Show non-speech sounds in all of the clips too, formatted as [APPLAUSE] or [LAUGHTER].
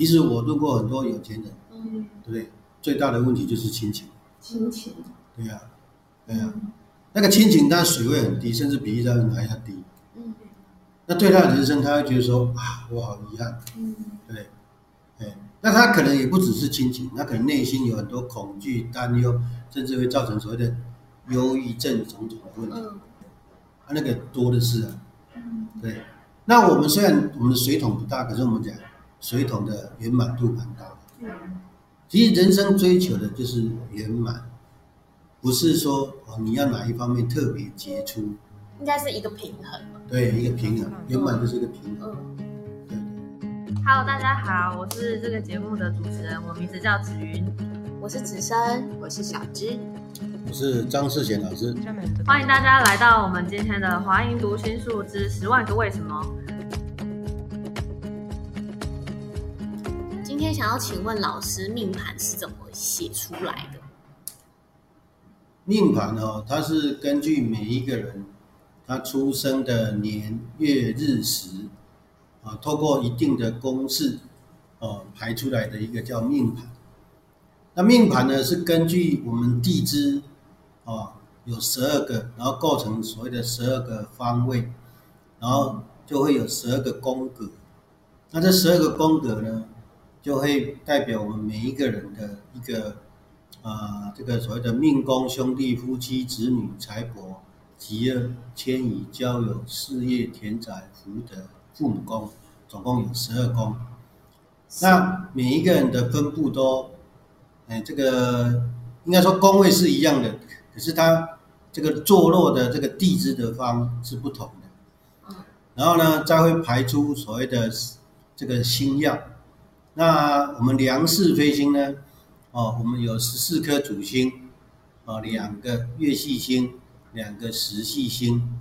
其实我路过很多有钱人，嗯，对不对？最大的问题就是亲情，亲情，对呀、对呀、那个亲情，它水位很低，甚至比一般人还要低。嗯。那对他的人生，他会觉得说啊，我好遗憾，嗯。对不对？哎，那他可能也不只是亲情，他可能内心有很多恐惧、担忧，甚至会造成所谓的忧郁症种种的问题，嗯。啊，那个多的是啊。嗯。对，那我们虽然我们的水桶不大，可是我们讲水桶的圆满度蛮高的。嗯其实人生追求的就是圆满，不是说哦你要哪一方面特别杰出，应该是一个平衡。对，一个平衡，圆满就是一个平衡。嗯对，Hello，大家好，我是这个节目的主持人，我名字叫子云，我是子珊，我是小芝。我是张世贤老师。欢迎大家来到我们今天的华音读心术之十万个为什么。今天想要请问老师，命盘是怎么写出来的？命盘哦，它是根据每一个人他出生的年月日时啊，透过一定的公式哦排出来的一个叫命盘。那命盘呢是根据我们地支啊有十二个，然后构成所谓的十二个方位，然后就会有十二个宫格。那这十二个宫格呢，就会代表我们每一个人的一个啊、这个所谓的命宫、兄弟、夫妻、子女、财帛、吉厄、迁移、交友、事业、田宅、福德、父母宫，总共有十二宫。那每一个人的分布都，哎，这个应该说宫位是一样的，可是它这个坐落的这个地支的方是不同的。嗯然后呢，再会排出所谓的这个星耀。那我们梁氏飞星呢？哦，我们有十四颗主星，哦，两个月系星，两个时系星，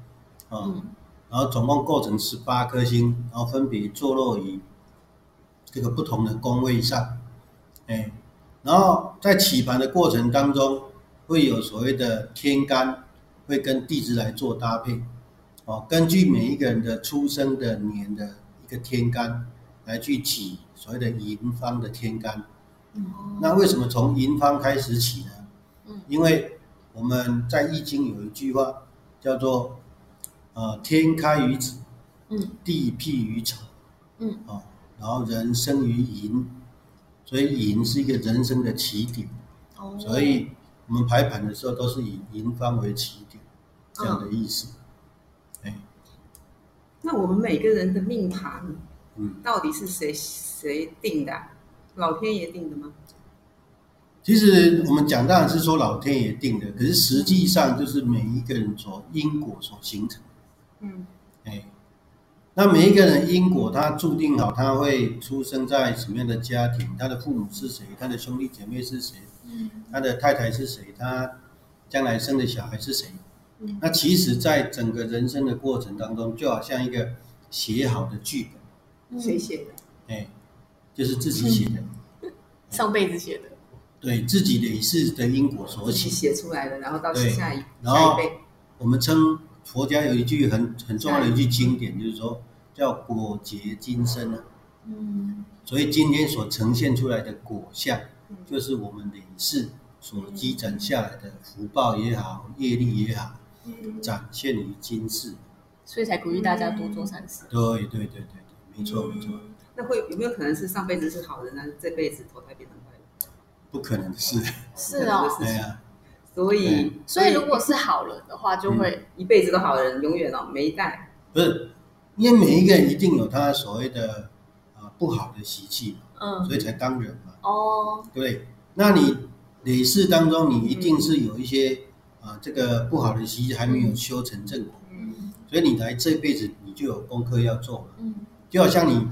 哦，嗯然后总共构成十八颗星，然后分别坐落于这个不同的宫位上，哎，然后在起盘的过程当中，会有所谓的天干，会跟地支来做搭配，哦，根据每一个人的出生的年的一个天干来去起所谓的银方的天干。那为什么从银方开始起呢？嗯。因为我们在《易经》有一句话叫做“呃，天开于子，嗯。地辟于丑”，嗯。哦，然后人生于寅，所以寅是一个人生的起点，哦。所以我们排盘的时候都是以寅方为起点，这样的意思。哎，那我们每个人的命盘嗯，到底是谁谁定的啊、老天爷定的吗？其实我们讲当然是说老天爷定的，可是实际上就是每一个人所因果所形成。嗯。哎，那每一个人因果，他注定好，他会出生在什么样的家庭，他的父母是谁，他的兄弟姐妹是谁，嗯。他的太太是谁，他将来生的小孩是谁。嗯。那其实，在整个人生的过程当中，就好像一个写好的剧本，谁写的？哎，就是自己写的，[LAUGHS] 上辈子写的？对自己的一世的因果所自己写。写出来的，然后到下一然后一，我们称佛家有一句很很重要的一句经典，就是说叫果结今生啊。嗯所以今天所呈现出来的果相嗯，就是我们累世所积攒下来的福报也好，业力也好，嗯，展现于今世。所以才鼓励大家多做善事。对对对对对，没错没错，那会有没有可能是上辈子是好人，但是这辈子投胎变成坏人？不可能的事。是哦，对啊，所以所以如果是好人的话，就会一辈子都好人，永远哦没一代。不是，因为每一个人一定有他所谓的啊不好的习气，嗯。所以才当人嘛，哦。对不对？那你累世当中，你一定是有一些啊这个不好的习气还没有修成正果，嗯。所以你来这辈子你就有功课要做嘛。嗯就好像你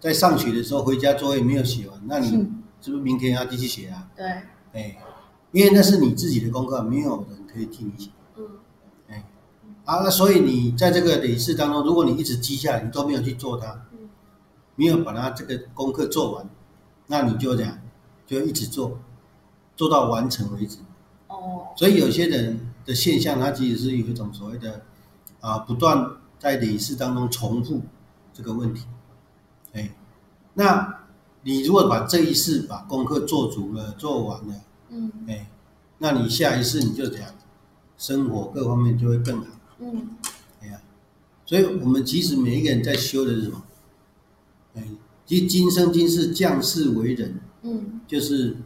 在上学的时候回家作业没有写完，那你嗯是不是明天要继续写啊？对哎，因为那是你自己的功课，没有人可以替你写。嗯哎，啊，那所以你在这个累世当中，如果你一直积下来，你都没有去做它嗯，没有把它这个功课做完，那你就这样就一直做，做到完成为止。哦所以有些人的现象，他其实是有一种所谓的啊，不断在累世当中重复这个问题。哎，那你如果把这一次把功课做足了、做完了，嗯哎，那你下一次你就这样，生活各方面就会更好。嗯哎呀，所以我们其实每一个人在修的是什么？哎，其实今生今世降世为人，嗯就是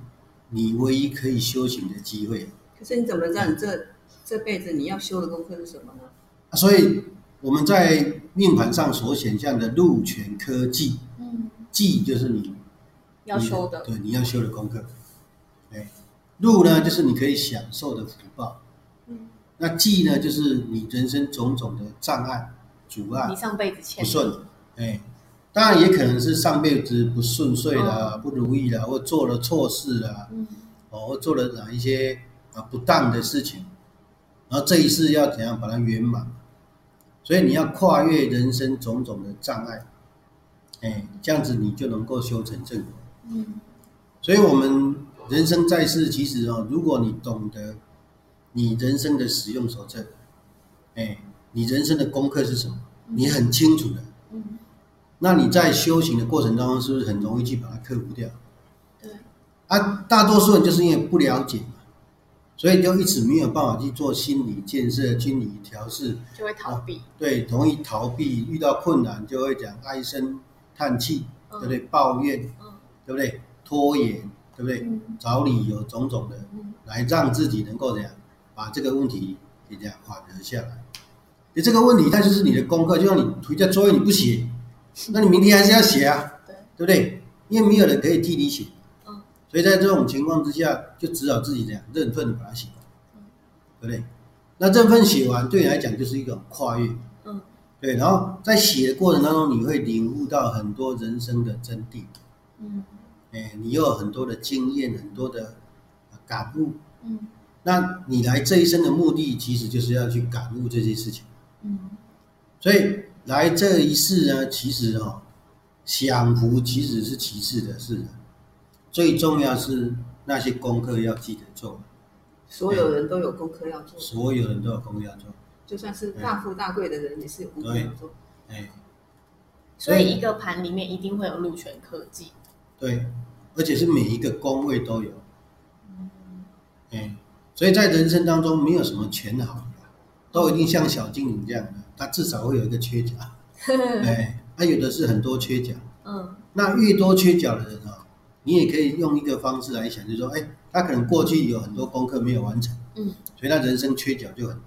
你唯一可以修行的机会。可是你怎么知道你这这辈子你要修的功课是什么呢？啊所以我们在命盘上所显象的禄权科技，嗯，技就是你要修的，对，你要修的功课。哎，禄呢，就是你可以享受的福报。嗯，那忌呢，就是你人生种种的障碍、阻碍你、上辈子欠不欠顺。哎，当然也可能是上辈子不顺遂啦、不如意啦，或做了错事啦，嗯哦，或做了哪一些啊不当的事情，然后这一世要怎样把它圆满？所以你要跨越人生种种的障碍，哎，这样子你就能够修成正果。嗯所以，我们人生在世，其实哦，如果你懂得你人生的使用手册，哎，你人生的功课是什么，你很清楚的，嗯，那你在修行的过程当中，是不是很容易去把它克服掉？对，啊，大多数人就是因为不了解嘛，所以就一直没有办法去做心理建设、心理调试，就会逃避。对，容易逃避，遇到困难就会讲唉声叹气，对不对？抱怨，嗯对不对？拖延，对不对？嗯找理由种种的，嗯来让自己能够怎样把这个问题给这样缓和下来。你这个问题，它就是你的功课，就像你回家作业你不写，[LAUGHS] 那你明天还是要写啊，对，对不对？因为没有人可以替你写，嗯所以在这种情况之下，就只好自己这样认份的把它写完，嗯对不对？那这份写完对你来讲就是一种跨越，嗯对。然后在写的过程当中，你会领悟到很多人生的真谛，嗯哎，你又有很多的经验，很多的感悟。嗯那你来这一生的目的，其实就是要去感悟这些事情。嗯所以来这一世呢，其实哦，享福其实是其次的事，最重要是那些功课要记得做，所有人都有功课要做，所有人都有功课要做。就算是大富大贵的人也是有功课要做。哎，所以一个盘里面一定会有禄权科技。对，而且是每一个工位都有。哎，所以在人生当中没有什么全好的，都一定像小精灵这样的，它至少会有一个缺角。[LAUGHS] 哎，它有的是很多缺角。嗯那越多缺角的人啊，你也可以用一个方式来想，就是说，哎，他可能过去有很多功课没有完成，嗯所以他人生缺角就很多。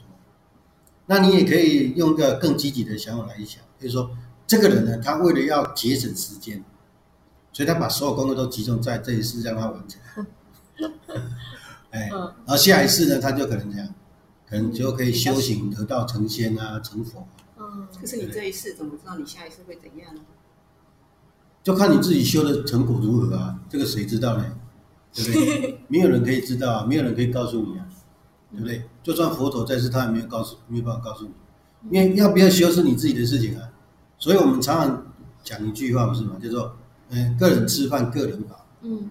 那你也可以用一个更积极的想法来想，就是说，这个人呢，他为了要节省时间，所以他把所有功课都集中在这一次让他完成。[LAUGHS] 哎，嗯然后下一次呢，他就可能这样，可能就可以修行得道成仙啊，成佛啊。嗯可是你这一次怎么知道你下一次会怎样呢？就看你自己修的成果如何啊，这个谁知道呢？对不对？[LAUGHS] 没有人可以知道啊，没有人可以告诉你啊，对不对？就算佛陀在世，他也没有告诉，没有办法告诉你，因为要不要修是你自己的事情啊。所以我们常常讲一句话，不是吗？叫做“嗯，个人吃饭，个人饱嗯”，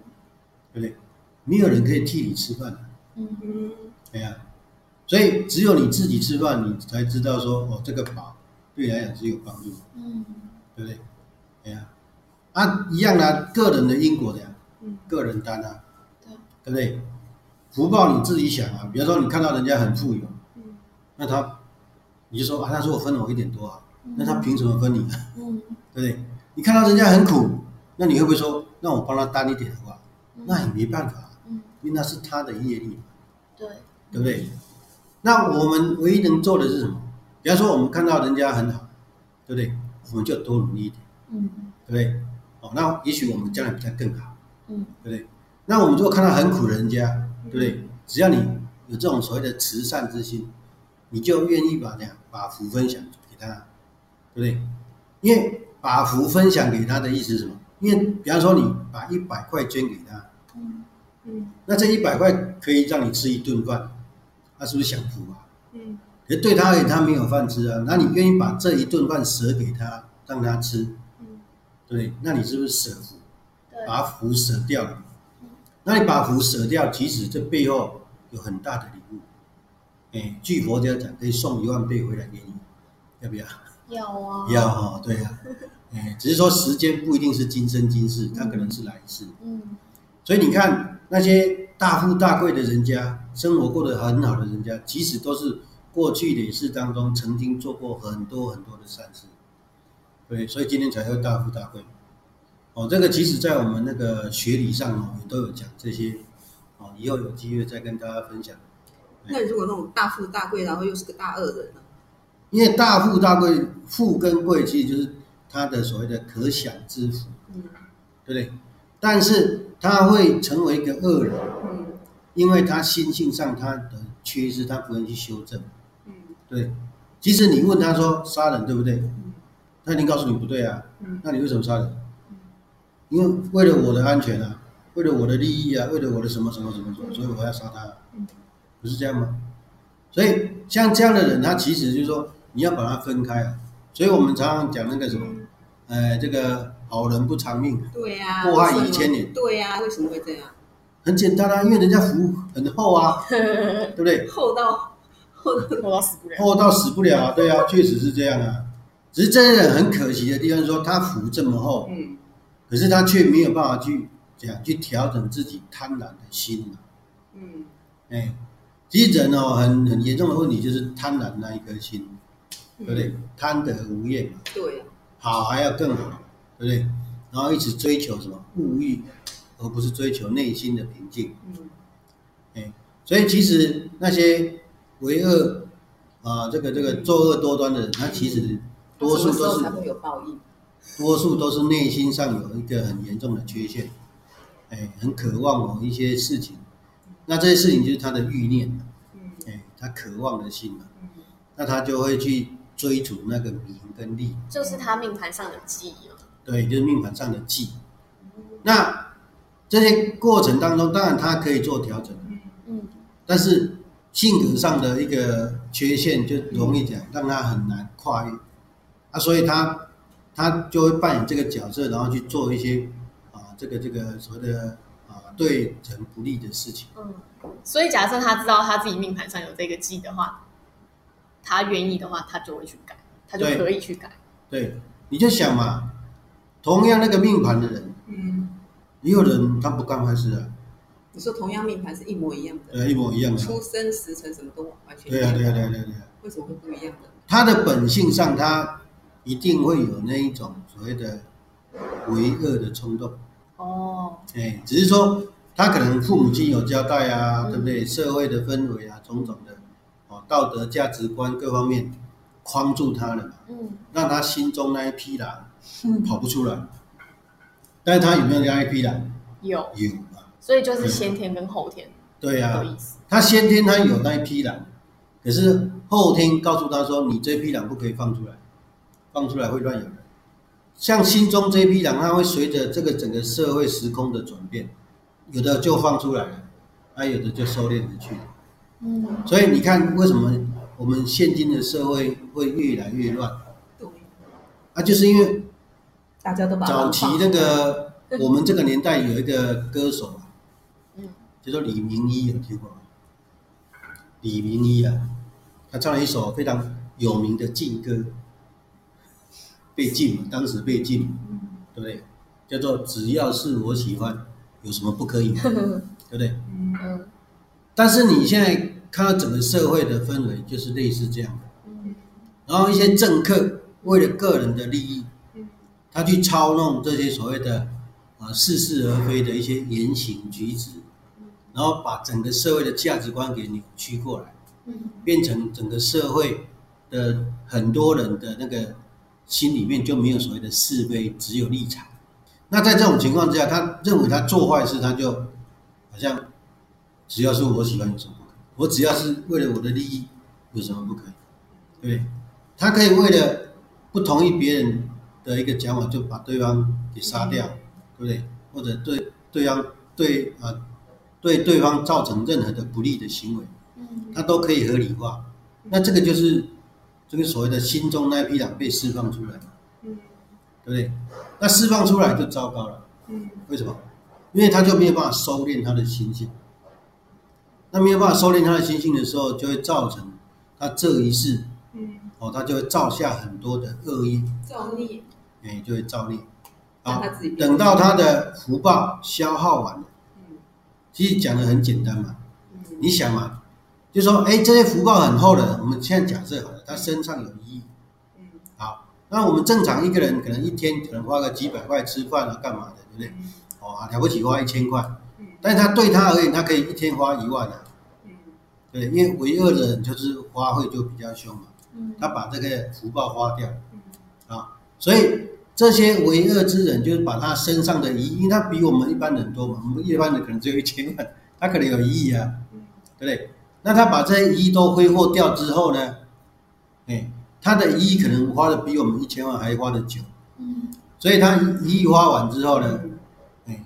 对不对？没有人可以替你吃饭的，嗯嗯，对呀、所以只有你自己吃饭，你才知道说，哦，这个饱对你来讲是有帮助的。嗯对不对？啊，一样的、个人的因果的个人担啊，对对不对？福报你自己想啊，比如说你看到人家很富有，嗯那他你就说啊，他说我分了我一点多啊，那他凭什么分你啊？嗯对不对？你看到人家很苦，那你会不会说，那我帮他担一点好不好？那也没办法，嗯，因为那是他的业力嘛，对，对不对？那我们唯一能做的是什么？比方说我们看到人家很好，对不对？我们就多努力一点。嗯对不对？哦，那也许我们将来比他更好，嗯对不对？那我们如果看到很苦的人家，对不对？只要你有这种所谓的慈善之心，你就愿意把这样把福分享给他，对不对？因为把福分享给他的意思是什么？因为比方说你把一百块捐给他，嗯嗯那这一百块可以让你吃一顿饭，他是不是享福啊？嗯可是对他而言，他没有饭吃啊，那你愿意把这一顿饭舍给他，让他吃，嗯对？那你是不是舍福？对，把福舍掉了。那你把福舍掉，其实这背后有很大的礼物。哎，据佛家讲，可以送一万倍回来给你，要不要？要啊，要哈、对呀、哎，只是说时间不一定是今生今世，它可能是来世。嗯所以你看那些大富大贵的人家，生活过得很好的人家，其实都是过去累世当中曾经做过很多很多的善事，对，所以今天才会大富大贵。哦，这个其实在我们那个学理上哦，也都有讲这些，哦，以后有机会再跟大家分享。那如果那种大富大贵，然后又是个大恶人呢？因为大富大贵，富跟贵其实就是他的所谓的可想之福，嗯对不对？但是他会成为一个恶人，嗯因为他心性上他的缺失，他不愿意去修正。嗯对，即使你问他说杀人对不对，嗯他一定告诉你不对啊。嗯那你为什么杀人？因为为了我的安全啊，为了我的利益啊，为了我的什么什么什么什么，所以我要杀他嗯，不是这样吗？所以像这样的人，他其实就是说你要把他分开啊。所以我们常常讲那个什么，呃，这个好人不长命，对呀、祸害一千年对呀、为什么会这样？很简单啊，因为人家福很厚啊，[LAUGHS] 对不对？厚到厚到我到死不了。厚到死不了啊，对啊，确实是这样啊。只是这些人很可惜的地方是说，他福这么厚，嗯可是他却没有办法去讲去调整自己贪婪的心嘛。嗯哎，其实人哦，很很严重的问题就是贪婪那一颗心，对不对？贪得无厌嘛，对呀、好还要更好，对不对？然后一直追求什么物欲，而不是追求内心的平静。嗯哎，所以其实那些为恶啊，这个这个作恶多端的人，他其实多数都是什么时候才会有报应。多数都是内心上有一个很严重的缺陷，哎，很渴望某一些事情，那这些事情就是他的欲念，嗯。哎，他渴望的心嘛，嗯。那他就会去追逐那个名跟利，就是他命盘上的记忆嘛。对，就是命盘上的忌。那这些过程当中，当然他可以做调整，嗯。但是性格上的一个缺陷就容易讲，让他很难跨越啊，所以他他就会扮演这个角色，然后去做一些啊这个这个所谓的啊对人不利的事情。嗯。所以假设他知道他自己命盘上有这个忌的话，他愿意的话，他就会去改，他就可以去改。对，你就想嘛，同样那个命盘的人，嗯，也有人他不干坏事啊，你说同样命盘是一模一样的，对，一模一样的啊。出生时辰什么都完全对啊，一样对啊，对啊，对啊，对啊。为什么会不一样的？他的本性上，他一定会有那一种所谓的为恶的冲动。哦，哎，只是说他可能父母亲有交代啊，嗯对不对？社会的氛围啊，种种的哦，道德价值观各方面框住他了嘛，嗯让他心中那一匹狼跑不出来。但是他有没有那一匹狼？有，有啊，所以就是先天跟后天对啊。他先天他有那一匹狼，可是后天告诉他说，你这匹狼不可以放出来，放出来会乱咬人。像心中这批狼，它会随着这个整个社会时空的转变，有的就放出来了，啊，有的就收敛回去了。嗯所以你看，为什么我们现今的社会会越来越乱？对，啊，就是因为大家都把早期那个我们这个年代有一个歌手啊，嗯叫做李明一，有听过吗？李明一啊，他唱了一首非常有名的禁歌，被禁嘛，当时被禁，对不对？叫做只要是我喜欢，有什么不可以？[LAUGHS] 对不对？嗯嗯但是你现在看到整个社会的氛围，就是类似这样的。嗯然后一些政客为了个人的利益嗯，他去操弄这些所谓的啊似是而非的一些言行举止，然后把整个社会的价值观给扭曲过来，嗯变成整个社会的很多人的那个心里面就没有所谓的是非，只有立场。那在这种情况之下，他认为他做坏事，他就好像只要是我喜欢有什么不可以？我只要是为了我的利益，有什么不可以？对不对？他可以为了不同意别人的一个讲法，就把对方给杀掉，对不对？或者对对方对啊、对对方造成任何的不利的行为，嗯他都可以合理化。那这个就是这个所谓的心中那一匹狼被释放出来，嗯对不对？那释放出来就糟糕了，嗯为什么？因为他就没有办法收敛他的心性。那没有办法收敛他的心性的时候，就会造成他这一世嗯，哦，他就会造下很多的恶业。造孽，哎，就会造孽。好让他自己，等到他的福报消耗完了，嗯其实讲的很简单嘛。嗯你想嘛，就说，哎，这些福报很厚的，我们现在假设好了，他身上有一亿，嗯。好，那我们正常一个人可能一天可能花个几百块吃饭啊，干嘛的，对不对？嗯。哦，啊了不起花一千块，嗯。但是他对他而言，他可以一天花一万啊，嗯。对，因为为恶的人就是花费就比较凶嘛，嗯。他把这个福报花掉。嗯。啊，所以这些为恶之人就是把他身上的一亿，因为他比我们一般人多嘛，我们一般人可能只有一千万，他可能有一亿啊，嗯。对不对？那他把这些一亿都挥霍掉之后呢，哎，他的一亿可能花的比我们一千万还花的久，嗯所以他一亿花完之后呢，嗯哎，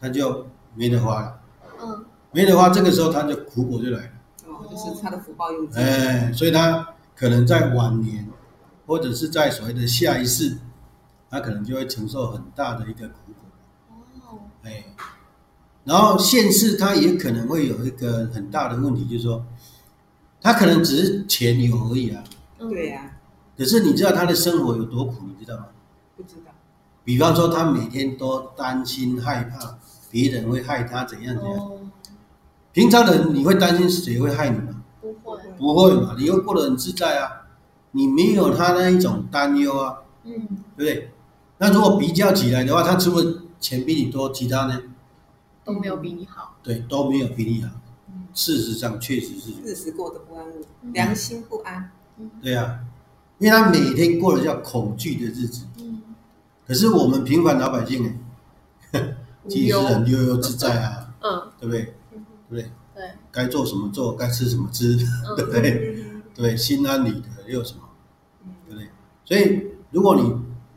他就没得花了，嗯。没得花，这个时候他就苦果就来了。哦，就是他的福报用尽，哎，所以他可能在晚年，或者是在所谓的下一世，他可能就会承受很大的一个苦果。哦。哎，然后现世他也可能会有一个很大的问题，就是说，他可能只是钱有而已啊，嗯对呀，可是你知道他的生活有多苦，你知道吗？不知道，比方说，他每天都担心害怕别人会害他怎样怎样。哦平常人你会担心谁会害你吗？不会不会嘛，你又过得很自在啊，你没有他那一种担忧啊。嗯对不对？那如果比较起来的话，他除了钱比你多，其他呢，都没有比你好对，都没有比你好。嗯事实上确实是，日子过得不安稳，嗯良心不安，对啊，因为他每天过的叫恐惧的日子。嗯可是我们平凡老百姓呢，其实很悠悠自在啊，嗯对不对？嗯对不对？对该做什么做，该吃什么吃，[LAUGHS] 对不嗯对？嗯对，心安理得又有什么？嗯对不对？所以，如果你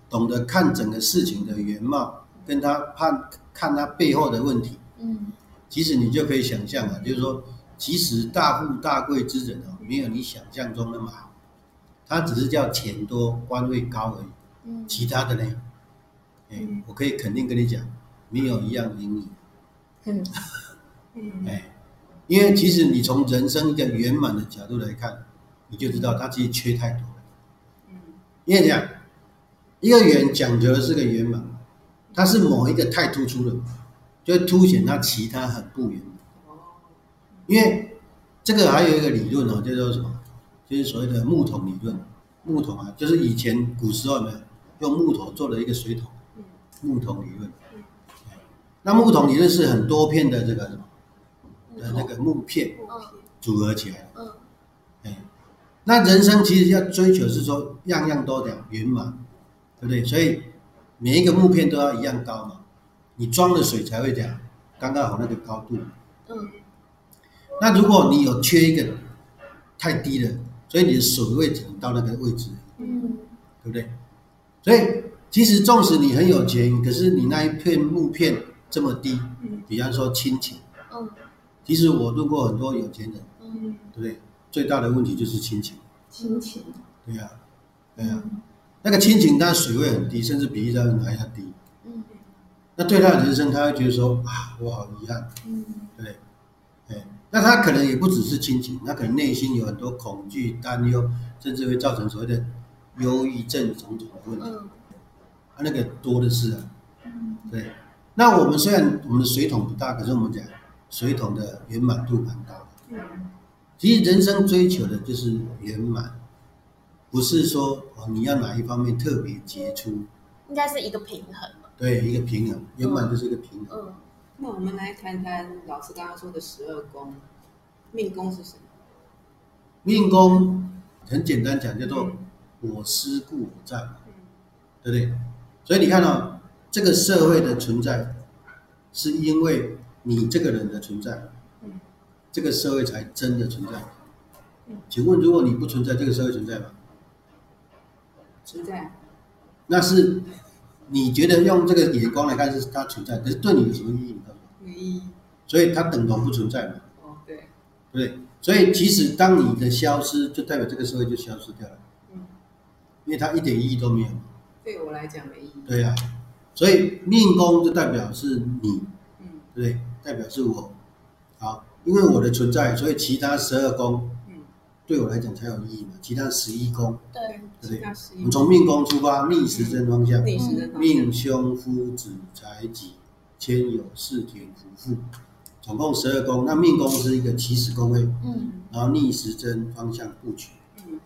懂得看整个事情的原貌，跟他看看他背后的问题，嗯。其实你就可以想象啊，就是说，其实大富大贵之人哦，没有你想象中那么好，他只是叫钱多、官位高而已，嗯。其他的呢，哎嗯，我可以肯定跟你讲，没有一样赢你，嗯。[LAUGHS] 嗯。哎，因为其实你从人生一个圆满的角度来看，你就知道他其实缺太多了。嗯。因为这样，一个圆讲究的是个圆满，它是某一个太突出了，就会凸显它其他很不圆因为这个还有一个理论哦，叫做什么？就是所谓的木桶理论。木桶啊，就是以前古时候有没有用木头做了一个水桶？嗯木桶理论嗯。那木桶理论是很多片的这个什么的那个木片嗯组合起来的。嗯哎，那人生其实要追求是说样样都得圆满，对不对？所以每一个木片都要一样高嘛，你装的水才会这样刚刚好那个高度。嗯。那如果你有缺一个太低了，所以你的水位只能到那个位置，嗯。对不对？所以其实纵使你很有钱，可是你那一片木片这么低，嗯。比方说亲情，嗯。其实我路过很多有钱人，嗯。对不对？最大的问题就是亲情，亲情对呀、对呀、那个亲情，它水位很低，甚至比一般人还要低。嗯那对他的人生，他会觉得说啊，我好遗憾，嗯对？哎，那他可能也不只是亲情，他可能内心有很多恐惧、担忧，甚至会造成所谓的忧郁症种种的问题，嗯啊，那个多的是啊。嗯对，那我们虽然我们的水桶不大，可是我们讲水桶的圆满度蛮高的。嗯其实人生追求的就是圆满，不是说哦你要哪一方面特别杰出，应该是一个平衡对，一个平衡，原本就是一个平衡。嗯那我们来谈谈老师刚刚说的十二宫，命宫是什么？命宫很简单讲，叫做嗯我思故我在对不对？所以你看到、这个社会的存在，是因为你这个人的存在，嗯这个社会才真的存在嗯。请问，如果你不存在，这个社会存在吗？存在，那是你觉得用这个眼光来看是它存在，可是对你有什么意义？没意义。所以它等同不存在嘛，哦，对，对不对？所以其实当你的消失，就代表这个社会就消失掉了，嗯，因为它一点意义都没有。对我来讲没意义。对呀、所以命宫就代表是你，嗯对不对？代表是我。好，因为我的存在，所以其他十二宫嗯对我来讲才有意义嘛。其他十一宫，对，对不对？我们从命宫出发，逆时针方向，逆时针方向命凶夫子财己天有四田福父，总共十二宫。那命宫是一个起始宫位，嗯然后逆时针方向布局。嗯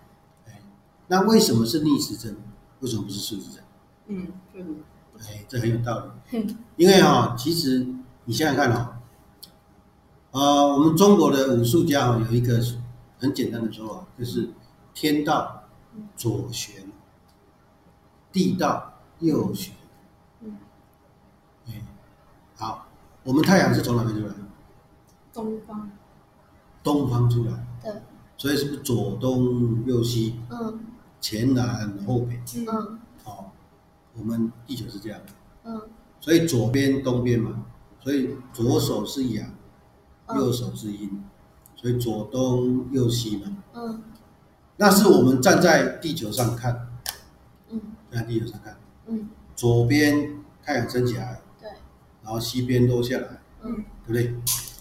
哎，那为什么是逆时针？为什么不是顺时针？嗯，哎，这很有道理。嗯因为哈、其实你想想看哈、呃，我们中国的武术家哈、有一个很简单的说法，就是天道左旋，地道右旋。嗯。哎，好，我们太阳是从哪边出来？东方，东方出来，对，所以是不是左东右西，嗯。前南后北？嗯。嗯哦，我们地球是这样。的，嗯。所以左边东边嘛，所以左手是阳，嗯。右手是阴，所以左东右西嘛。嗯。那是我们站在地球上看，嗯。站在地球上看，嗯，左边太阳升起来，对，然后西边落下来，嗯。对不对？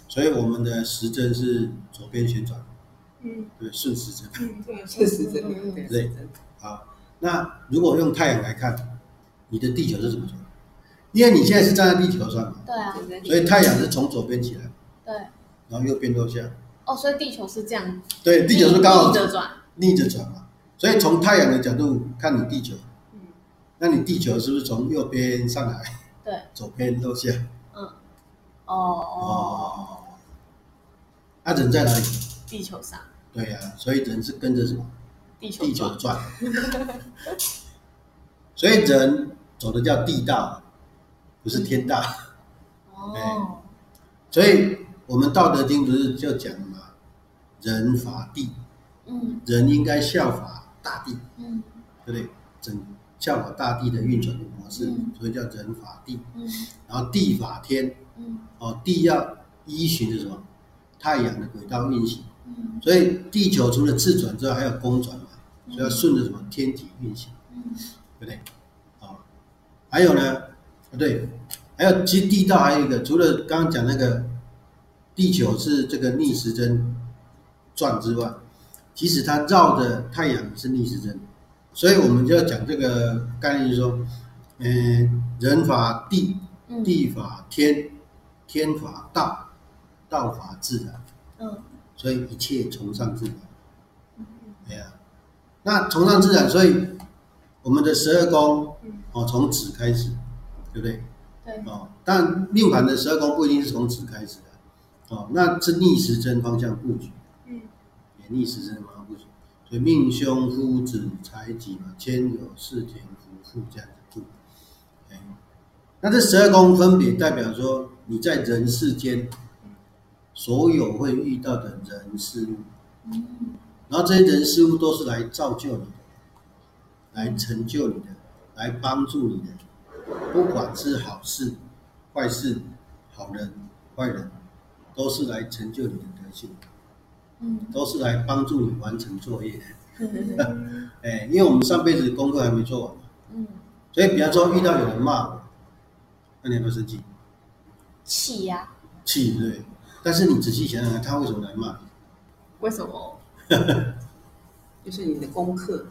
所以我们的时针是左边旋转，嗯。对，顺时针。嗯，[LAUGHS] 对，确实真的，对，对。好，那如果用太阳来看，你的地球是怎么转？因为你现在是站在地球上嘛，对啊，所以太阳是从左边起来，对，然后右边落下。哦，所以地球是这样，对，地球是刚好逆着转，逆着转嘛，所以从太阳的角度看你地球，嗯。那你地球是不是从右边上来，对，左边落下？嗯，哦哦，哦，那、人在哪里？地球上，对呀、所以人是跟着什么？地球地球转，转。[LAUGHS] 所以人走的叫地道，不是天道。哦，所以我们《道德经》不是就讲嘛，人法地，嗯。人应该效法大地，嗯。对不对？整效法大地的运转的模式嗯，所以叫人法地。嗯。然后地法天，嗯。哦，地要依循着什么？太阳的轨道运行。嗯。所以地球除了自转之外，还有公转嘛，所以要顺着什么天体运行，嗯。对不对？啊、还有呢，啊对，还有其实地道还有一个，除了刚刚讲那个地球是这个逆时针转之外，即使它绕着太阳是逆时针，所以我们就要讲这个概念，就是说，嗯、人法地，嗯地法天，天法道，道法自然。嗯所以一切崇尚自然。对呀、那崇尚自然，所以我们的十二宫哦，从子开始，对不对？对，哦，但命盘的十二宫不一定是从子开始的，哦，那是逆时针方向布局，嗯也逆时针方向布局，所以命凶夫子财己嘛，牵酉巳田福父这样子布。哎，那这十二宫分别代表说你在人世间所有会遇到的人事物，嗯然后这些人事物都是来造就你的，来成就你的，来帮助你的，不管是好事、坏事、好人、坏人，都是来成就你的德性，嗯都是来帮助你完成作业 [LAUGHS] 哎，因为我们上辈子功课还没做完嘛，嗯，所以比方说遇到有人骂我，那你有没有生气？气呀，气，对对？但是你仔细想想看，他为什么来骂你？为什么？[LAUGHS] 就是你的功课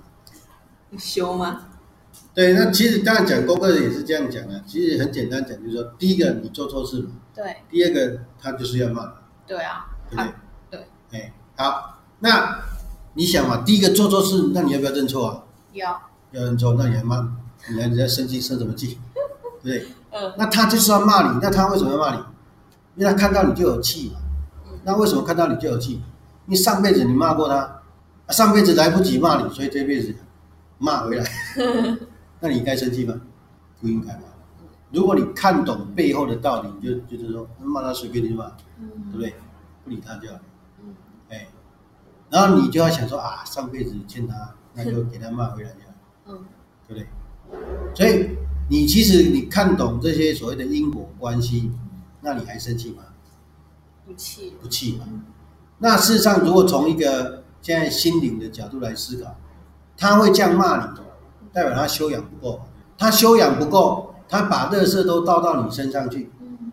要修吗？对，那其实当然讲功课也是这样讲的，其实很简单讲，就是说，第一个你做错事嘛，对第二个他就是要骂你，对啊，对不对？对，哎，好，那你想嘛，第一个做错事，那你要不要认错啊？要，要认错，那你还骂，你还你还生气生什么气？[LAUGHS] 对不对？嗯那他就是要骂你，那他为什么要骂你？因为他看到你就有气嘛。那为什么看到你就有气？因为上辈子你骂过他，啊上辈子来不及骂你，所以这辈子骂回来。[LAUGHS] 那你该生气吗？不应该嘛。如果你看懂背后的道理，你就就是说骂他随便你骂，对不嗯对？不理他就好。嗯哎，然后你就要想说啊，上辈子欠他，那就给他骂回来就好。[LAUGHS] 嗯对不对？所以你其实你看懂这些所谓的因果关系，那你还生气吗？不气，不气嘛。那事实上，如果从一个现在心灵的角度来思考，他会这样骂你，代表他修养不够。他修养不够，他把热色都倒到你身上去，嗯，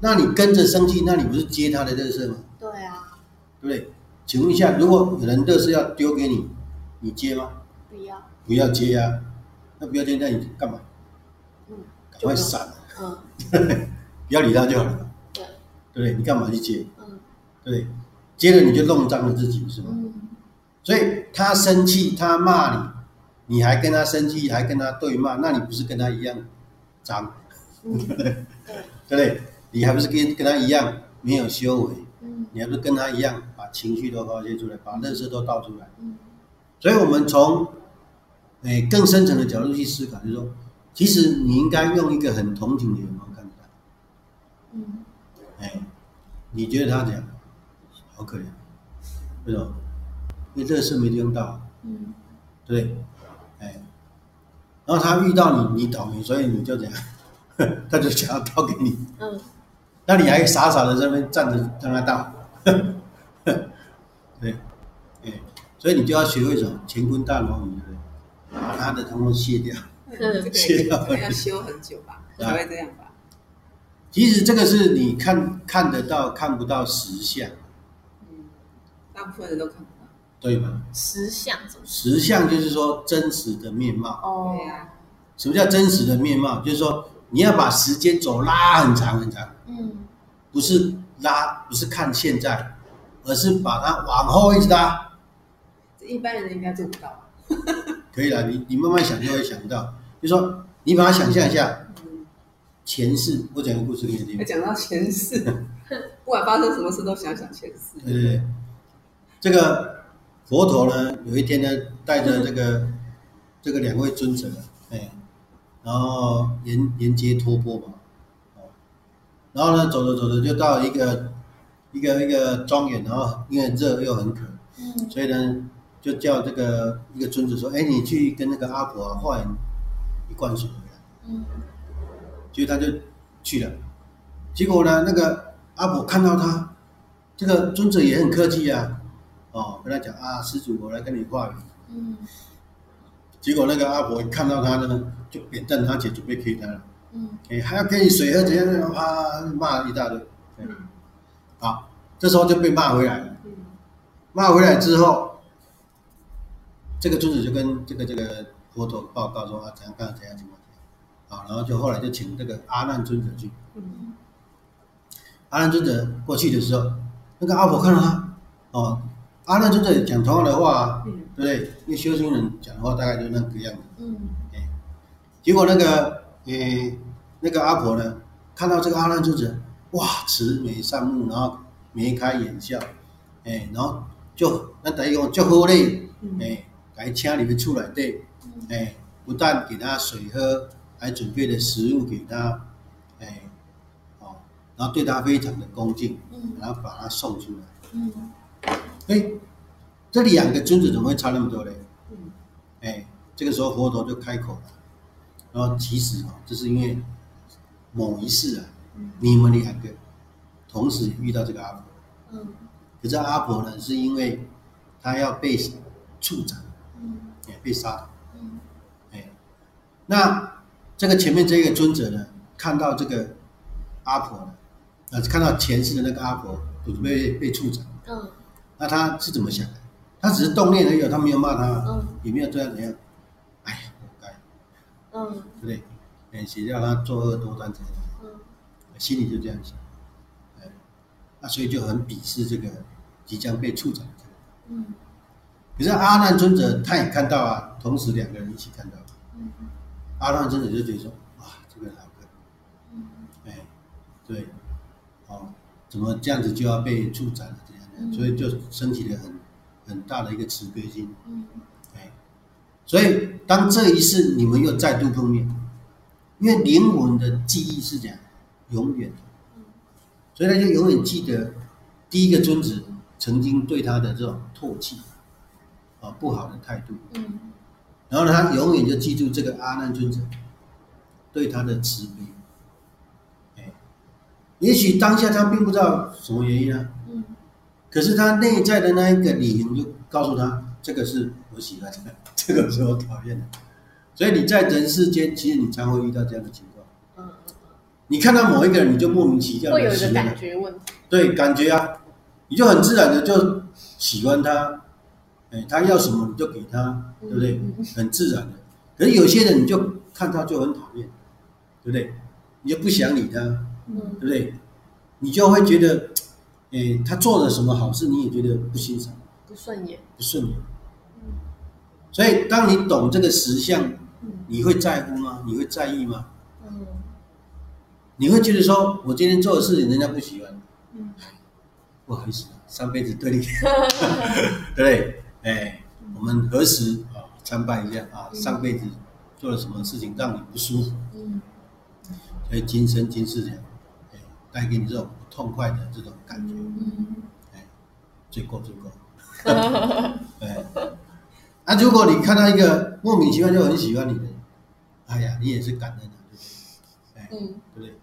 那你跟着生气，那你不是接他的热色吗？对啊，对不对？请问一下，如果有人乐色要丢给你，你接吗？不要，不要接呀、那不要接，那你干嘛？嗯赶快闪，嗯 [LAUGHS] 不要理他就好了，对，对不对？你干嘛去接？嗯对不对？接了你就弄脏了自己，是吗？嗯所以他生气，他骂你，你还跟他生气，还跟他对骂，那你不是跟他一样脏，嗯，[LAUGHS] 对，不对？你还不是跟跟他一样没有修为，嗯你还不是跟他一样把情绪都发泄出来，把乐色都倒出来。嗯所以，我们从诶更深层的角度去思考，就是说，其实你应该用一个很同情的眼光看待他。嗯哎，你觉得他这样好可怜，为什么？因为乐色没地方倒。嗯对然后他遇到你，你倒霉，所以你就这样，[LAUGHS] 他就想要倒给你，嗯那你还傻傻的在那边站着让他倒，[LAUGHS] 对，哎，所以你就要学会什么乾坤大挪移，对不对？把他的通通卸掉。这个也 [LAUGHS] 这个要修很久吧，才会这样吧？其实这个是你看看得到看不到实相，嗯，大部分人都看不到。对吗？实相怎么？实相就是说真实的面貌。哦对呀，什么叫真实的面貌？就是说你要把时间轴拉很长很长。嗯不是拉，不是看现在，而是把它往后一直拉，这一般人应该做不到。[LAUGHS] 可以了。你你慢慢想就会想到，就说你把它想象一下，嗯，前世，我讲个故事给你听要。讲到前世，[LAUGHS] 不管发生什么事都想想前世。对对对，这个佛陀呢，有一天呢，带着这个 [LAUGHS] 这个两位尊者，哎，然后沿沿街托钵嘛，哦，然后呢，走着走着就到一个一个一个庄园，然后因为热又很渴，嗯所以呢，就叫这个一个尊者说：“哎，你去跟那个阿婆啊换一罐水回来。嗯”结果他就去了。结果呢，那个阿婆看到他，这个尊者也很客气啊，哦，跟他讲啊，施主，我来跟你化缘。嗯结果那个阿婆一看到他呢，就扁担他，就准备 K 他了，嗯哎，还要给你水喝，怎样怎样啊，骂了一大堆。嗯好，这时候就被骂回来了。嗯骂回来之后，这个尊者就跟这个这个佛陀报告说啊，怎样干怎样怎么样，啊，然后就后来就请这个阿难尊者去。嗯阿难尊者过去的时候，那个阿婆看到他，哦，阿难尊者讲同样的话对不对？因为修行人讲的话大概就那个样子。嗯。结果那个诶、那个阿婆呢，看到这个阿难尊者，哇，慈眉善目，然后眉开眼笑，诶、然后就那等于讲就好嘞，嗯。诶，来请你们出来对，哎，不但给他水喝，还准备了食物给他，哎，哦，然后对他非常的恭敬，嗯。然后把他送出来。嗯哎，这两个尊者怎么会差那么多嘞？嗯。哎，这个时候佛陀就开口了，然后其实哦，这是因为某一世啊，嗯你们两个同时遇到这个阿婆，嗯。可是阿婆呢，是因为她要被处斩，嗯哎，被杀。嗯。哎，那这个前面这个尊者呢，看到这个阿婆呢，呃，看到前世的那个阿婆准备被处斩，嗯那他是怎么想的？他只是动念而已，他没有骂他，嗯也没有这样怎样。哎呀，活该，嗯对不对？哎，谁叫他作恶多端怎样？嗯心里就这样想，哎，那所以就很鄙视这个即将被处斩的这个。嗯可是阿难尊者他也看到啊，同时两个人一起看到，嗯阿难尊者就觉得说，哇，这个人好可怜。嗯哎，对，哦，怎么这样子就要被处斩了？所以就升起了很很大的一个慈悲心。嗯哎，所以当这一世你们又再度碰面，因为灵魂的记忆是这样，永远的，所以他就永远记得第一个尊子曾经对他的这种唾弃，啊，不好的态度，嗯然后呢，他永远就记住这个阿难尊者对他的慈悲。哎，也许当下他并不知道什么原因啊，嗯可是他内在的那一个理由就告诉他，这个是我喜欢的，[LAUGHS] 这个是我讨厌的。所以你在人世间，其实你常会遇到这样的情况。嗯你看到某一个人，你就莫名其妙会有一个的喜欢他感觉问题。对，感觉啊，你就很自然的就喜欢他，哎，他要什么你就给他，对不对？很自然的。可是有些人你就看他就很讨厌，对不对？你就不想理他，嗯对不对？你就会觉得，哎，他做了什么好事，你也觉得不欣赏、不顺眼，不顺眼。嗯所以，当你懂这个实相，嗯你会在乎吗？你会在意吗？嗯你会觉得说，我今天做的事情人家不喜欢，嗯不好意思，上辈子对你，[LAUGHS] 对不对？哎，我们何时啊参拜一下啊？上辈子做了什么事情让你不舒服？嗯所以今生今世讲，哎，带给你这种不痛快的这种感觉，嗯哎，罪过罪过。哎，那、[LAUGHS] 如果你看到一个莫名其妙就很喜欢你的人，哎呀，你也是感恩的、对不对？哎，嗯对不对？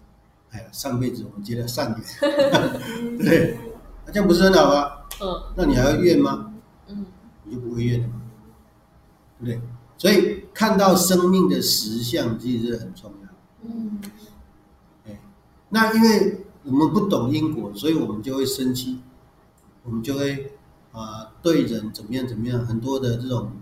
哎呀，上辈子我们结了善缘，[LAUGHS] [LAUGHS] 对不对？那这样不是很好吗？嗯那你还会怨吗？嗯你就不会怨了嘛，对不对？所以看到生命的实相其实是很重要。嗯哎，那因为我们不懂因果，所以我们就会生气，我们就会啊、对人怎么样怎么样，很多的这种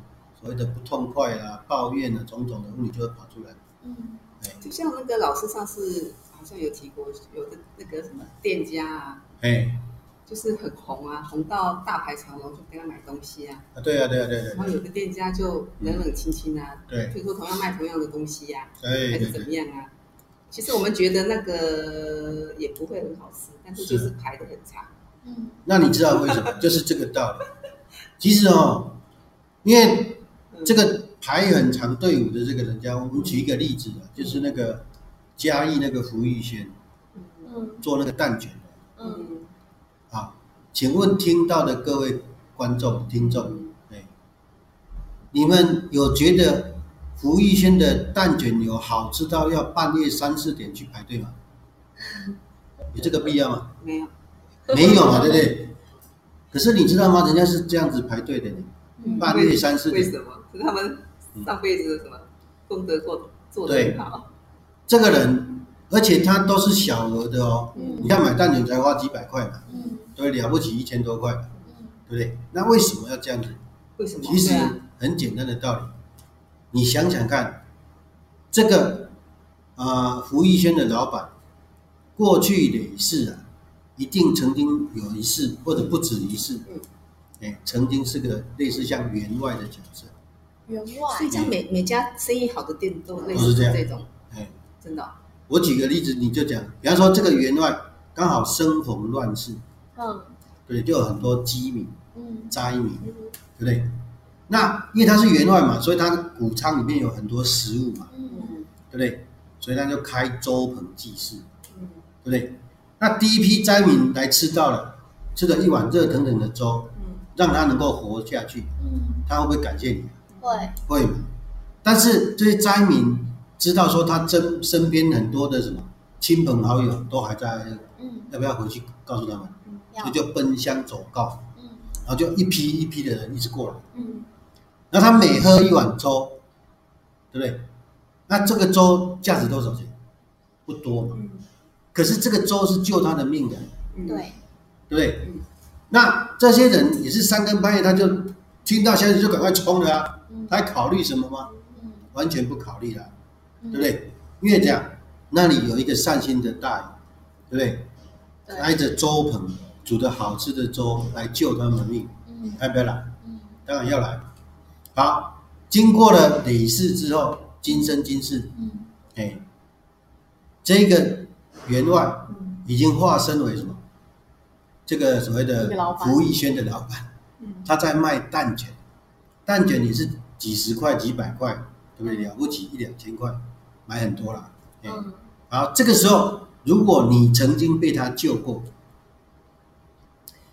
所谓的不痛快啊、抱怨啊，种种的问题就会跑出来。嗯哎就像那个老师上次好像有提过，有的那个什么店家啊，哎，就是很红啊，红到大排长龙，就跟他买东西啊。啊，对啊，对啊，对啊然后有的店家就冷冷清清啊，对就说同样卖同样的东西呀、哎，还是怎么样啊？其实我们觉得那个也不会很好吃，但是就是排的很长。嗯那你知道为什么？就是这个道理。[LAUGHS] 其实哦，因为这个排很长队伍的这个人家，我们举一个例子啊，就是那个嘉义那个福玉轩嗯做那个蛋卷的。嗯嗯啊，请问听到的各位观众、听众，嗯哎，你们有觉得福玉轩的蛋卷有好吃到要半夜三四点去排队吗？[LAUGHS] 有这个必要吗？没有，没有嘛，对不对？可是你知道吗？人家是这样子排队的半夜三四点。为什么？是他们上辈子的什么功德做做的很好。这个人，而且他都是小额的哦。嗯你看买蛋卷才花几百块嘛，嗯对，了不起一千多块，嗯对不对？那为什么要这样子？为什么？其实很简单的道理，你想想看，这个啊、福义轩的老板，过去的一世啊，一定曾经有一世或者不止一世，嗯。哎，曾经是个类似像员外的角色，员外。所以这样每每家生意好的店都类似这样。这种，哎，真的。哦。我举个例子，你就讲，比方说这个员外刚好生逢乱世，嗯。对，就有很多饥民、嗯。灾民，嗯。对不对？那因为他是员外嘛，所以他谷仓里面有很多食物嘛，对不对？所以他就开粥棚祭祀，嗯对不对？那第一批灾民来吃到了，吃了一碗热腾腾的粥，嗯让他能够活下去，嗯他会不会感谢你？会会嘛？但是这些灾民知道说他身身边很多的什么亲朋好友都还在，嗯要不要回去告诉他们？以就奔乡走告，嗯然后就一批一批的人一直过来。嗯那他每喝一碗粥，对不对？那这个粥价值多少钱？不多可是这个粥是救他的命的，嗯，对对不对？嗯那这些人也是三更半夜他就听到消息就赶快冲了啊，嗯他还考虑什么吗？嗯完全不考虑了，嗯对不对？因为这样，那里有一个善心的大爷，对不对？对挨着粥棚煮的好吃的粥来救他们命，嗯要不要来？嗯当然要来。好，经过了累世之后，今生今世，嗯哎，这个员外嗯已经化身为什么？这个所谓的个老板福义轩的老板，嗯他在卖蛋卷，蛋卷也是几十块、几百块，对不对？了不起一两千块，买很多了。哎，嗯好，这个时候，如果你曾经被他救过，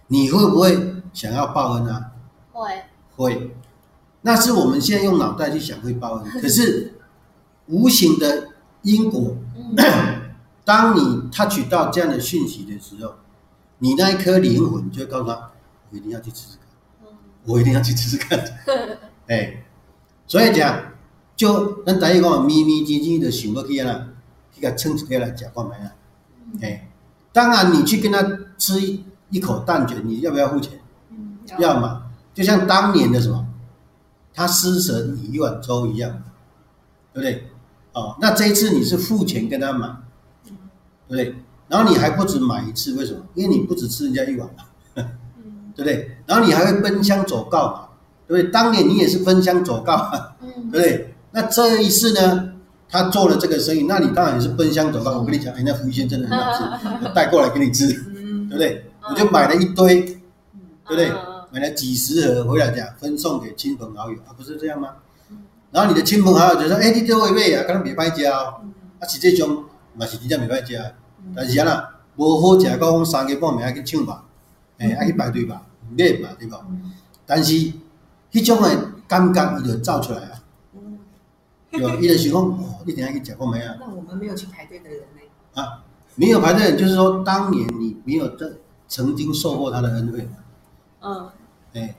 你会不会想要报恩啊？会会，那是我们现在用脑袋去想会报恩，[LAUGHS] 可是无形的因果，嗯 [COUGHS] 当你 touch 到这样的讯息的时候，你那一颗灵魂就会告诉他，我一定要去吃吃看，嗯我一定要去吃吃看。[LAUGHS] 哎，所以讲，就咱大家讲咪咪唧唧的想要去啊，去甲撑一个来吃看卖啊。哎，当然你去跟他吃一一口蛋卷，你要不要付钱？嗯要嘛，就像当年的什么，他施舍你一碗粥一样，对不对？哦，那这一次你是付钱跟他买，对不对？然后你还不止买一次，为什么？因为你不止吃人家一碗嘛，对不对？然后你还会奔相走告嘛，对不对？当年你也是奔相走告嘛，对嗯不对？那这一次呢，他做了这个生意，那你当然也是奔相走告。我跟你讲，哎，那福一鲜真的很好吃，[LAUGHS] 我带过来给你吃，嗯对不对？我就买了一堆，对不对？嗯买了几十盒回来讲，分送给亲朋好友啊，不是这样吗？然后你的亲朋好友就说：“哎，你这位妹啊，可能袂歹食哦，啊是这种，嘛是真正袂歹食，但是啊啦，无好食，讲讲三更半暝爱去抢吧，哎，爱去排队吧，买吧，对吧？但是迄种的感觉伊就走出来啊，嗯对吧？伊就想讲，哦，你等下去食过没啊？那我们没有去排队的人呢？啊，没有排队的人，就是说当年你没有这曾经受过他的恩惠。”嗯哎，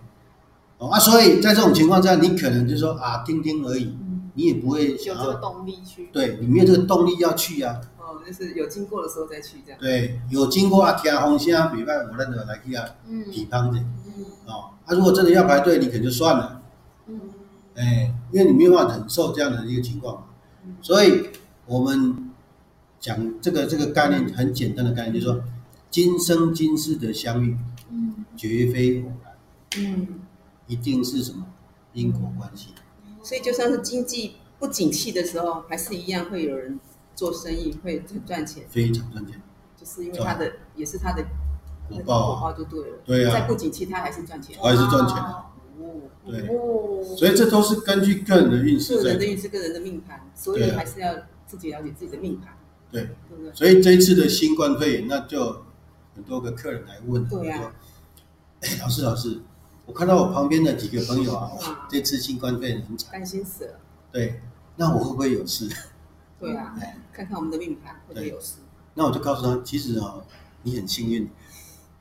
哦啊，所以在这种情况下，你可能就说啊，听听而已，你也不会有这个要，动力去。对你没有这个动力要去啊。哦，就是有经过的时候再去这样。对，有经过啊，听风声袂歹，我认得来去啊，嗯批判的嗯哦。啊，如果真的要排队，你可能就算了，嗯哎，因为你没有办法忍受这样的一个情况嘛。所以我们讲这个这个概念很简单的概念，就是说今生今世的相遇嗯绝非偶然，嗯，一定是什么因果关系。所以就算是经济不景气的时候，还是一样会有人做生意，会很赚钱，非常赚钱，就是因为他的也是他的那个果报啊果报就对了。对啊。在不景气他还是赚钱。还是赚钱。对。哦，所以这都是根据个人的运势个人的运势，个人的命盘，所以还是要自己了解自己的命盘，对，对。不对？所以这一次的新冠肺炎，那就很多个客人来问，对啊。说：“哎，老师老师，我看到我旁边的几个朋友啊，这次新冠肺炎很惨，担心死了。对，那我会不会有事？对啊 [LAUGHS] 哎，看看我们的命盘会不会有事。那我就告诉他，其实哦，你很幸运？[LAUGHS]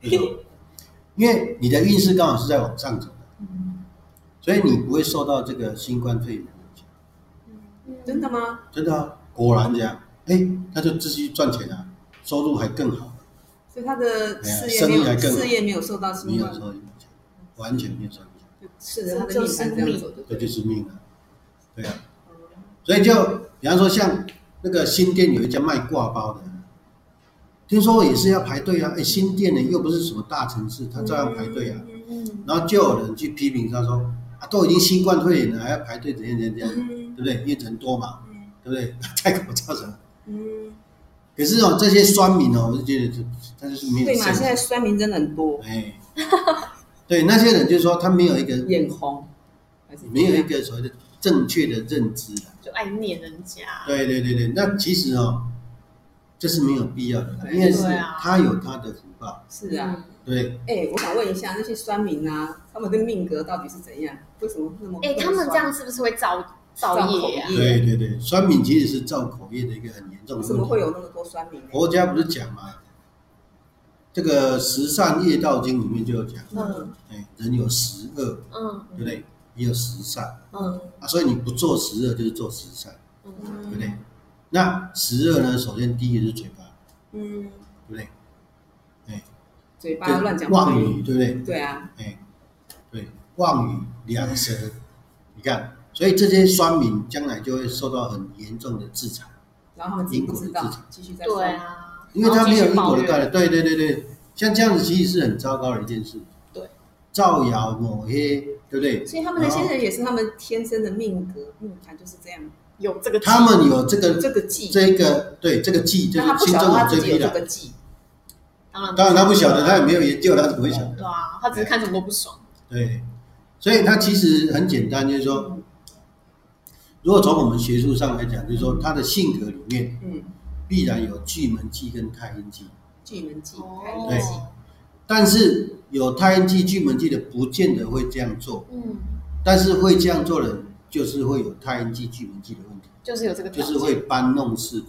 因为你的运势刚好是在往上走的，嗯，所以你不会受到这个新冠肺炎的影响。真的吗？真的啊，果然这样，哎，他就继续赚钱啊，收入还更好，所以他的事业没有更事业没有受到没新冠，有受影响，完全没有受影响。就顺着他的命盘这样走就这。就是命啊，对啊，所以就比方说像那个新店有一家卖挂包的，听说也是要排队啊，哎，新店呢又不是什么大城市，他照样排队啊，嗯然后就有人去批评他说啊，都已经新冠肺炎了，还要排队怎样怎样怎样，嗯对不对？因为人多嘛，对不对？[LAUGHS] 戴口罩什么？嗯，可是哦，这些酸民哦，我就觉得这他就是没有对嘛？圣现在酸民真的很多，哎，对那些人就是说他没有一个眼红，还是没有一个所谓的正确的认知的。就爱念人家。对对对对，那其实哦，这是没有必要的，因为是他有他的福报，是啊。对，哎，我想问一下，那些酸民啊，他们的命格到底是怎样？为什么那么？哎，他们这样是不是会造造业啊造口？业对对对，酸民其实是造口业的一个很严重为什么的问题。会有那么多酸民呢？佛家不是讲嘛，这个《十善业道经》里面就有讲，嗯哎，人有十恶，嗯对不对？也有十善嗯啊，所以你不做十恶就是做十善，嗯对不对？那十恶呢，首先第一个是嘴巴，嗯，对不对？哎，嘴巴乱讲妄话语，对不对？对啊，哎，对，妄语两舌，你看，所以这些酸民将来就会受到很严重的制裁，然后自己不知道因果的制裁，继续在对。啊，因为他没有因果的概念。对对对对，像这样子其实是很糟糕的一件事。对，造谣抹黑，对不对？所以他们的先生也是他们天生的命格命盘就是这样，有这个他们有这个这个忌，这个对这个忌，就是心中有有这批的。这个忌，当然当然他不晓得，他也没有研究，他怎么会晓得？对啊，他只是看什么都不爽。对，所以他其实很简单，就是说，如果从我们学术上来讲，就是说他的性格里面嗯，必然有巨门忌跟太阴忌，巨门忌、太阴忌，但是有太阴忌、巨门忌的，不见得会这样做，嗯，但是会这样做的人，就是会有太阴忌、巨门忌的问题，就是有这个，就是会搬弄是非，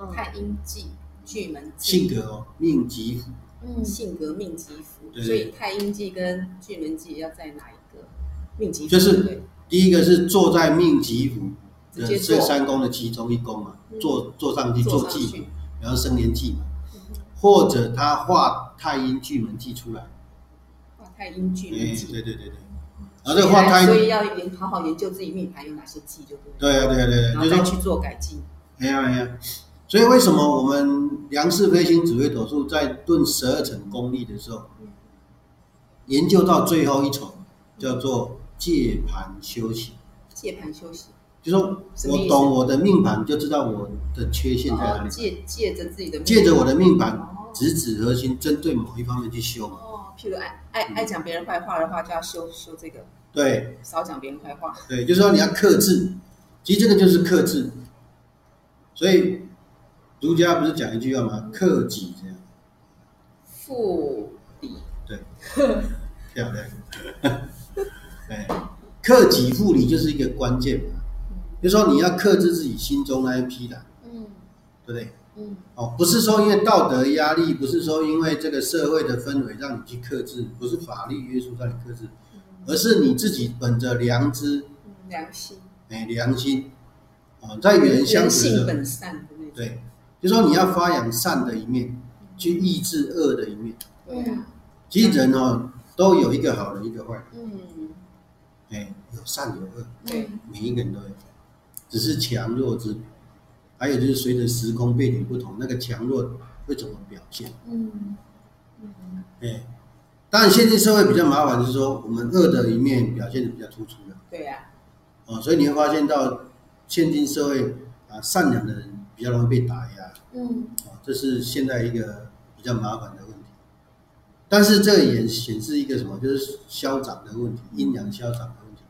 嗯。太阴忌、巨门忌性格哦，命吉福，嗯。性格命吉福，对。所以太阴忌跟巨门忌要在哪一个命吉福？就是第一个是坐在命吉福这三宫的其中一宫嘛，嗯坐坐上去做忌去，然后生年忌嘛，或者他画太阴巨门忌出来，画太阴巨哎命，忌，对对对对。然后这个化胎，所以要研好好研究自己命盘有哪些忌，就对了。对啊对啊对啊，然后再去做改进。哎呀哎呀，所以为什么我们梁氏飞星紫微斗数在论十二层功力的时候，研究到最后一重叫做借盘修行，借盘休息，就说我懂我的命盘，就知道我的缺陷在哪里，哦借借着自己的命借着我的命盘哦直指核心，针对某一方面去修嘛。哦，譬如爱爱爱讲别人坏话的话，就要修修这个，对少讲别人坏话。对，就是说你要克制，其实这个就是克制。所以儒家不是讲一句话吗？克己这样。复礼，[LAUGHS] 漂亮。[LAUGHS] 哎，克己复礼就是一个关键嘛，就是说你要克制自己心中那一匹狼，嗯对不对？嗯哦，不是说因为道德压力，不是说因为这个社会的氛围让你去克制，不是法律约束让你克制，而是你自己本着良知、嗯良心，哎良心，啊，在与人相处的。对，就说你要发扬善的一面，去抑制恶的一面。对啊，其实人哦，都有一个好人，一个坏人，嗯，哎，有善有恶。对，每一个人都有，只是强弱之别。还有就是随着时空背景不同，那个强弱会怎么表现？嗯嗯哎，当然现今社会比较麻烦，就是说我们恶的一面表现的比较突出了，对啊，哦，所以你会发现到现今社会啊，善良的人比较容易被打压，嗯哦，这是现在一个比较麻烦的问题。但是这也显示一个什么，就是消长的问题，阴阳消长的问题。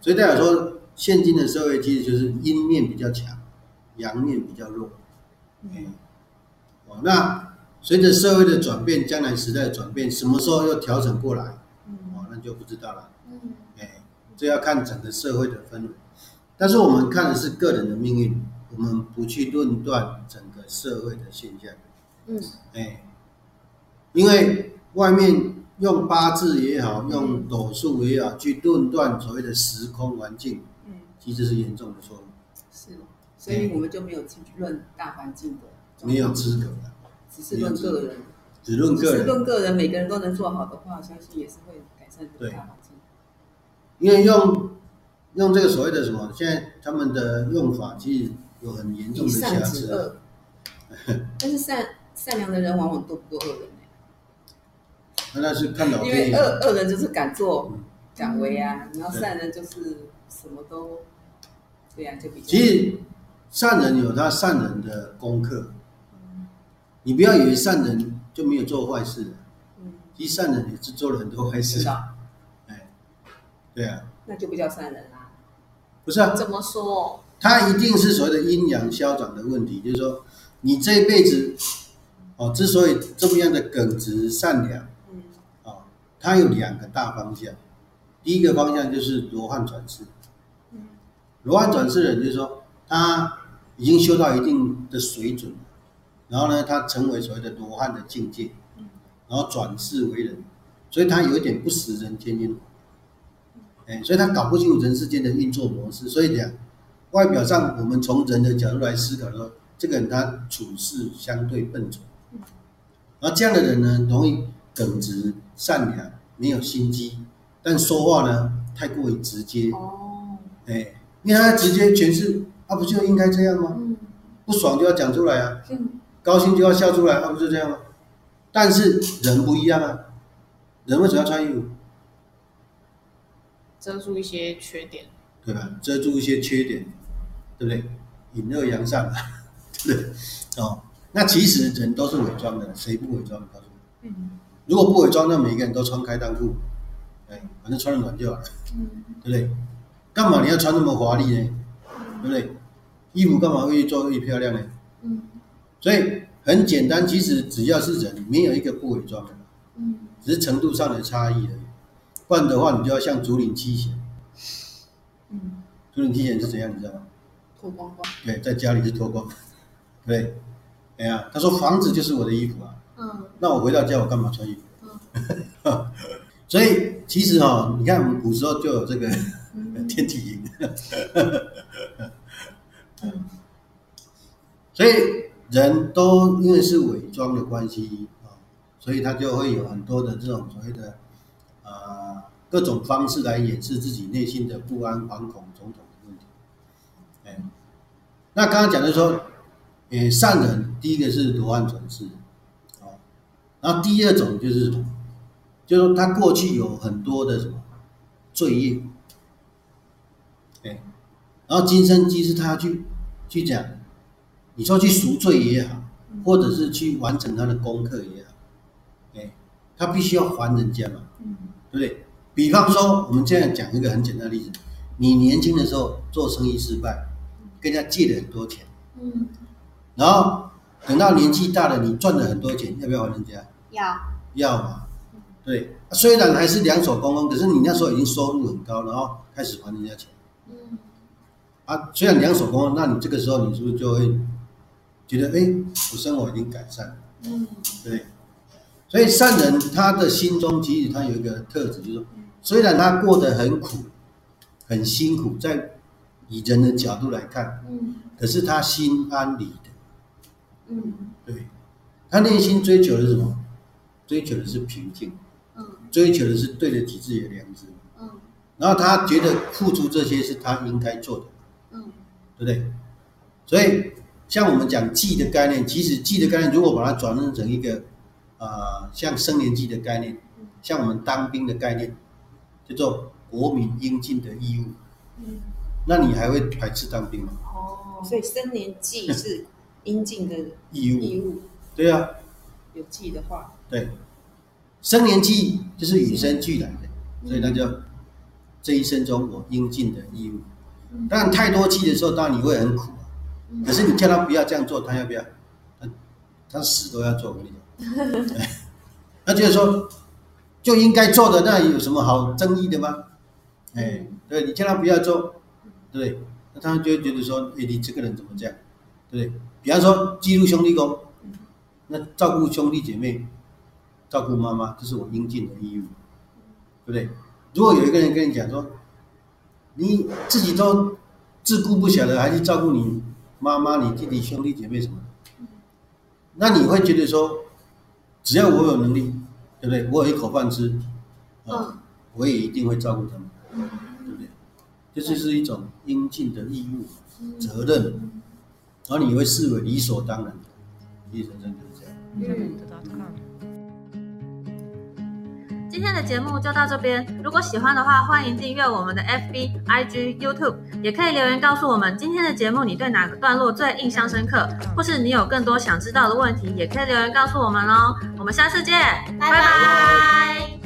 所以代表说，现今的社会其实就是阴面比较强，阳面比较弱。嗯，哦，那随着社会的转变，将来时代的转变，什么时候又调整过来？哦，那就不知道了。嗯哎，这要看整个社会的氛围。但是我们看的是个人的命运，我们不去论断整个社会的现象。嗯哎，因为外面用八字也好，用斗数也好，去论断所谓的时空环境，嗯，其实是严重的错误，是，所以我们就没有去论大环境的，没有资格的，只是论个人，只论只是个人。论个人，每个人都能做好的话，相信也是会改善这个大环境。因为用用这个所谓的什么，现在他们的用法其实有很严重的瑕疵 [LAUGHS] 但是善善良的人往往斗不过恶人欸那是看老因为恶恶人就是敢做嗯。敢为啊，然后善人就是什么都，对呀、就比较。其实善人有他善人的功课，你不要以为善人就没有做坏事，嗯，其实善人也是做了很多坏事哎，对啊，那就不叫善人啦。不是啊，怎么说？他一定是所谓的阴阳消长的问题，就是说你这一辈子哦，之所以这么样的耿直善良嗯哦，它有两个大方向。第一个方向就是罗汉转世，嗯罗汉转世的人就是说他已经修到一定的水准，然后呢，他成为所谓的罗汉的境界，然后转世为人，所以他有一点不食人间烟火，哎，所以他搞不清楚人世间的运作模式，所以讲外表上我们从人的角度来思考说，这个人他处事相对笨拙，然后这样的人呢，容易耿直善良，没有心机，但说话呢太过于直接，哦，哎，因为他直接诠释，啊，不就应该这样吗？嗯不爽就要讲出来啊，嗯高兴就要笑出来，啊，不就这样吗？但是人不一样啊，人为什么要穿衣服？遮住一些缺点。对吧？遮住一些缺点，对不对？隐恶扬善嘛，对不对？哦，那其实人都是伪装的，谁不伪装？告诉我，嗯如果不伪装，那每个人都穿开裆裤，哎，反正穿的暖就好了，嗯对不对？干嘛你要穿那么华丽呢？对不对？衣服干嘛会越做越漂亮呢？嗯所以很简单，其实只要是人，没有一个不伪装的，嗯只是程度上的差异而已。不然的话，你就要像竹林七贤。嗯，竹林七贤是怎样，你知道吗？脱光光，对，在家里是脱光，[LAUGHS] 对，哎呀，他说房子就是我的衣服啊，嗯那我回到家我干嘛穿衣服？[LAUGHS] 所以其实哈、你看我们古时候就有这个天体营，[LAUGHS] 所以人都因为是伪装的关系啊，所以他就会有很多的这种所谓的啊呃各种方式来掩饰自己内心的不安、惶恐种种的问题。哎，那刚刚讲的说，哎，善人第一个是罗汉转世，哦，然后第二种就是什么？就是说他过去有很多的什么罪业，哎，然后今生今世他去去讲，你说去赎罪也好，或者是去完成他的功课也好，哎，他必须要还人家嘛，嗯。对不对？比方说，我们这样讲一个很简单的例子，你年轻的时候做生意失败，跟人家借了很多钱，嗯，然后等到年纪大了，你赚了很多钱，要不要还人家？要。要嘛，对。虽然还是两手空空，可是你那时候已经收入很高，然后开始还人家钱。嗯啊。虽然两手空空，那你这个时候你是不是就会觉得，哎，我生活已经改善了，嗯对。所以善人他的心中其实他有一个特质，就是说，虽然他过得很苦、很辛苦，在以人的角度来看，嗯可是他心安理得。嗯对，他内心追求的是什么？追求的是平静，嗯追求的是对得起自己的良知。嗯然后他觉得付出这些是他应该做的，嗯对不对？所以像我们讲记的概念，其实记的概念，如果把它转换成一个呃像生年纪的概念，像我们当兵的概念，叫做国民应尽的义务。嗯，那你还会排斥当兵吗？哦，所以生年祭是应尽的 [LAUGHS] 义务，义务，对啊，有祭的话，对，生年记就是与生俱来的，所以那叫这一生中我应尽的义务。嗯当然太多气的时候，当然你会很苦可是你叫他不要这样做，他要不要？他他死都要做，我跟你讲。那就是说就应该做的，那有什么好争议的吗？哎，对你叫他不要做，对不对？那他就觉得说，哎，你这个人怎么这样，对不对？比方说记录兄弟宫，那照顾兄弟姐妹，照顾妈妈，这是我应尽的义务，对不对？如果有一个人跟你讲说，你自己都自顾不暇了，还去照顾你妈妈、你弟弟、兄弟姐妹什么？的，那你会觉得说，只要我有能力，对不对？我有一口饭吃，啊、嗯我也一定会照顾他们，对不对？这就是一种应尽的义务、责任，然后你会视为理所当然的，其实人生就是这样。嗯，今天的节目就到这边。如果喜欢的话，欢迎订阅我们的 FB、IG、YouTube，也可以留言告诉我们今天的节目你对哪个段落最印象深刻，或是你有更多想知道的问题，也可以留言告诉我们哦。我们下次见，拜拜拜